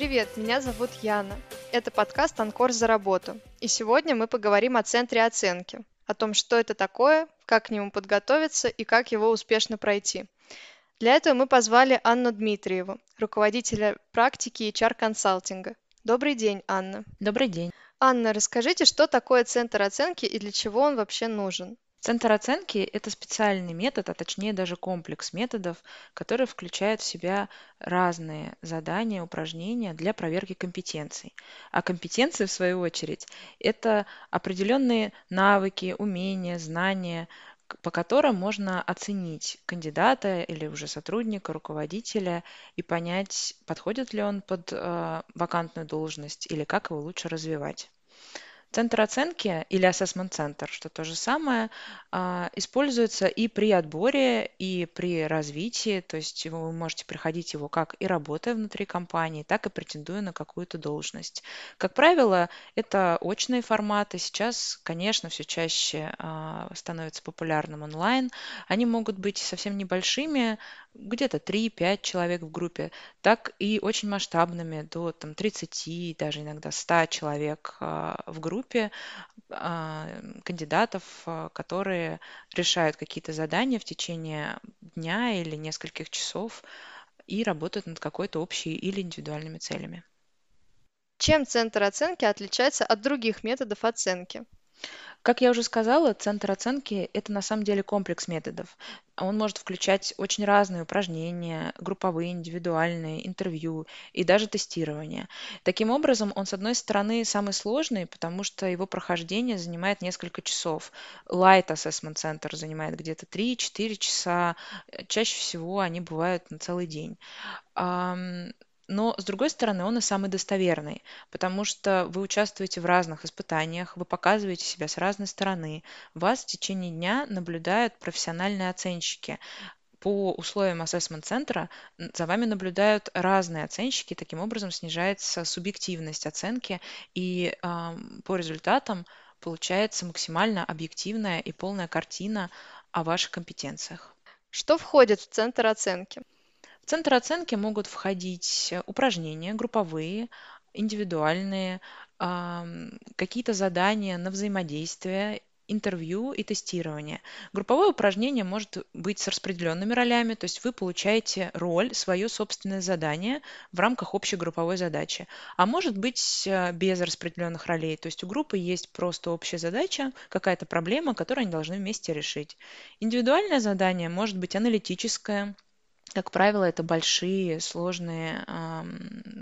Привет, меня зовут Яна. Это подкаст «Анкор за работу». И сегодня мы поговорим о центре оценки, о том, что это такое, как к нему подготовиться и как его успешно пройти. Для этого мы позвали Анну Дмитриеву, руководителя практики HR-консалтинга. Добрый день, Анна. Добрый день. Анна, расскажите, что такое центр оценки и для чего он вообще нужен? Центр оценки– это специальный метод, а точнее даже комплекс методов, который включает в себя разные задания, упражнения для проверки компетенций. А компетенции, в свою очередь, это определенные навыки, умения, знания, по которым можно оценить кандидата или уже сотрудника, руководителя и понять, подходит ли он под э, вакантную должность или как его лучше развивать. Центр оценки или assessment центр, что то же самое, а, используется и при отборе, и при развитии, то есть вы можете приходить его как и работая внутри компании, так и претендуя на какую-то должность. Как правило, это очные форматы. Сейчас, конечно, все чаще а, становится популярным онлайн. Они могут быть совсем небольшими, где-то 3-5 человек в группе, так и очень масштабными, до там, 30, даже иногда 100 человек а, в группе а, кандидатов, а, которые решают какие-то задания в течение дня или нескольких часов и работают над какой-то общей или индивидуальными целями. Чем центр оценки отличается от других методов оценки? Как я уже сказала, центр оценки– это на самом деле комплекс методов. Он может включать очень разные упражнения, групповые, индивидуальные, интервью и даже тестирование. Таким образом, он, с одной стороны, самый сложный, потому что его прохождение занимает несколько часов. Light Assessment Center занимает где-то 3-4 часа. Чаще всего они бывают на целый день. Но, с другой стороны, он и самый достоверный, потому что вы участвуете в разных испытаниях, вы показываете себя с разной стороны, вас в течение дня наблюдают профессиональные оценщики. По условиям ассессмент-центра за вами наблюдают разные оценщики, таким образом снижается субъективность оценки, и э, по результатам получается максимально объективная и полная картина о ваших компетенциях. Что входит в центр оценки? В центр оценки могут входить упражнения групповые, индивидуальные, какие-то задания на взаимодействие, интервью и тестирование. Групповое упражнение может быть с распределенными ролями, то есть вы получаете роль, свое собственное задание в рамках общей групповой задачи. А может быть э, без распределенных ролей, то есть у группы есть просто общая задача, какая-то проблема, которую они должны вместе решить. Индивидуальное задание может быть аналитическое, как правило, это большие, сложные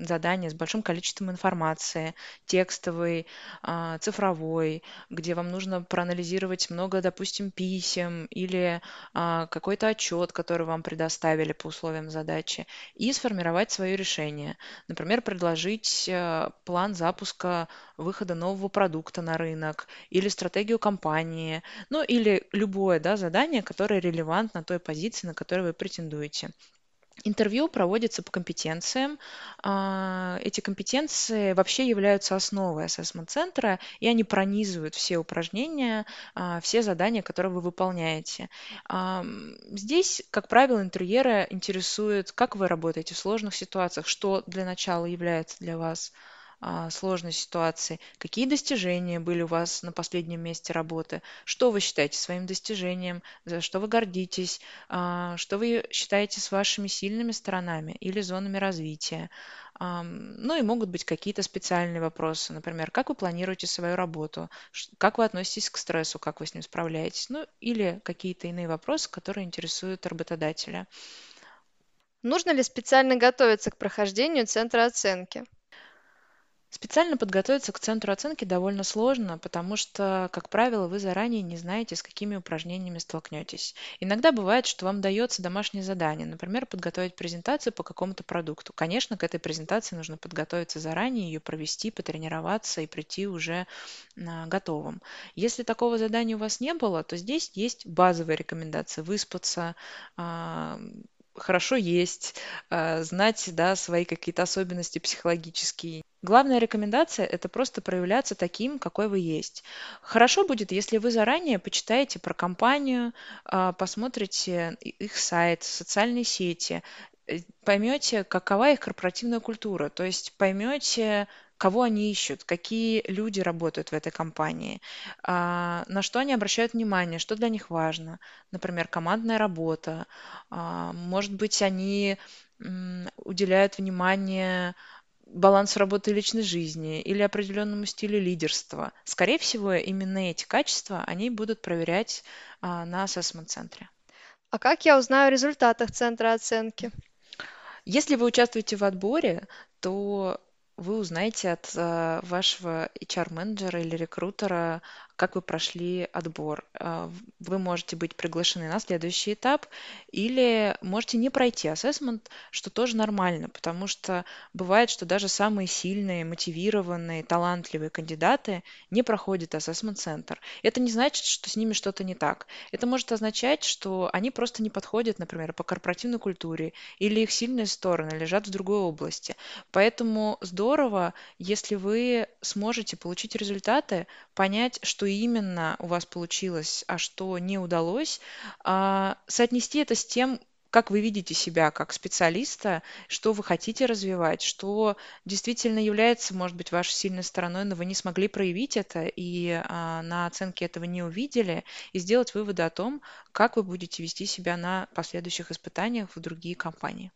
задания с большим количеством информации, текстовой, а, цифровой, где вам нужно проанализировать много, допустим, писем или а, какой-то отчет, который вам предоставили по условиям задачи, и сформировать свое решение. Например, предложить э, план запуска выхода нового продукта на рынок или стратегию компании, ну или любое да, задание, которое релевантно той позиции, на которую вы претендуете. Интервью проводится по компетенциям. А, эти компетенции вообще являются основой ассессмент-центра, и они пронизывают все упражнения, а, все задания, которые вы выполняете. Здесь, как правило, интерьера интересует, как вы работаете в сложных ситуациях, что для начала является для вас а, сложной ситуации, какие достижения были у вас на последнем месте работы, что вы считаете своим достижением, за что вы гордитесь, а, что вы считаете с вашими сильными сторонами или зонами развития. Ну и могут быть какие-то специальные вопросы, например, как вы планируете свою работу, как вы относитесь к стрессу, как вы с ним справляетесь, ну или какие-то иные вопросы, которые интересуют работодателя. Нужно ли специально готовиться к прохождению центра оценки? Специально подготовиться к центру оценки довольно сложно, потому что, как правило, вы заранее не знаете, с какими упражнениями столкнетесь. Иногда бывает, что вам дается домашнее задание, например, подготовить презентацию по какому-то продукту. Конечно, к этой презентации нужно подготовиться заранее, ее провести, потренироваться и прийти уже а, готовым. Если такого задания у вас не было, то здесь есть базовые рекомендации. Выспаться, а, хорошо есть, а, знать да, свои какие-то особенности психологические. Главная рекомендация– это просто проявляться таким, какой вы есть. Хорошо будет, если вы заранее почитаете про компанию, а, посмотрите их сайт, социальные сети, э, поймете, какова их корпоративная культура, то есть поймете, кого они ищут, какие люди работают в этой компании, а, на что они обращают внимание, что для них важно. Например, командная работа. А, может быть, они уделяют внимание балансу работы и личной жизни или определенному стилю лидерства. Скорее всего, именно эти качества они будут проверять а, на ассессмент-центре. А как я узнаю о результатах центра оценки? Если вы участвуете в отборе, то вы узнаете от э, вашего HR-менеджера или рекрутера, как вы прошли отбор. Э, вы можете быть приглашены на следующий этап или можете не пройти ассессмент, что тоже нормально, потому что бывает, что даже самые сильные, мотивированные, талантливые кандидаты не проходят ассессмент-центр. Это не значит, что с ними что-то не так. Это может означать, что они просто не подходят, например, по корпоративной культуре или их сильные стороны лежат в другой области. Поэтому здорово, если вы сможете получить результаты, понять, что именно у вас получилось, а что не удалось, а, соотнести это с тем, как вы видите себя как специалиста, что вы хотите развивать, что действительно является, может быть, вашей сильной стороной, но вы не смогли проявить это и а, на оценке этого не увидели, и сделать выводы о том, как вы будете вести себя на последующих испытаниях в другие компании.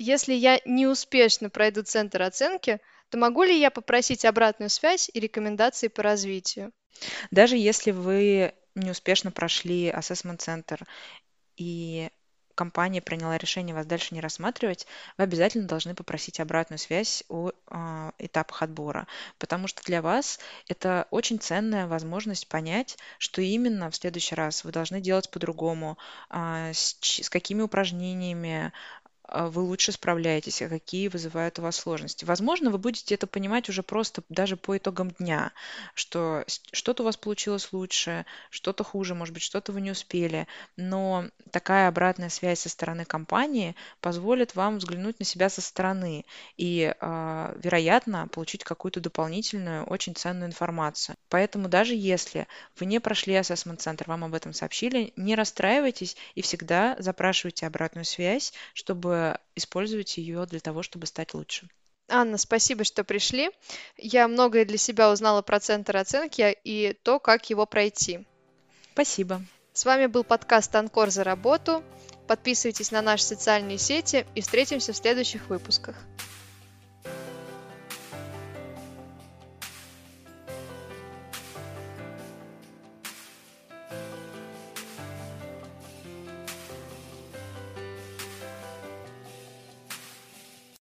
Если я не успешно пройду центр оценки, то могу ли я попросить обратную связь и рекомендации по развитию? Даже если вы не успешно прошли ассессмент-центр и компания приняла решение вас дальше не рассматривать, вы обязательно должны попросить обратную связь о э, этапах отбора, потому что для вас это очень ценная возможность понять, что именно в следующий раз вы должны делать по-другому, э, с, с какими упражнениями, а, вы лучше справляетесь, а какие вызывают у вас сложности. Возможно, вы будете это понимать уже просто даже по итогам дня, что что-то у вас получилось лучше, что-то хуже, может быть, что-то вы не успели, но такая обратная связь со стороны компании позволит вам взглянуть на себя со стороны и, э, вероятно, получить какую-то дополнительную, очень ценную информацию. Поэтому даже если вы не прошли ассессмент-центр, вам об этом сообщили, не расстраивайтесь и всегда запрашивайте обратную связь, чтобы использовать ее для того, чтобы стать лучше. Анна, спасибо, что пришли. Я многое для себя узнала про центр оценки и то, как его пройти. Спасибо. С вами был подкаст «Анкор за работу». Подписывайтесь на наши социальные сети и встретимся в следующих выпусках.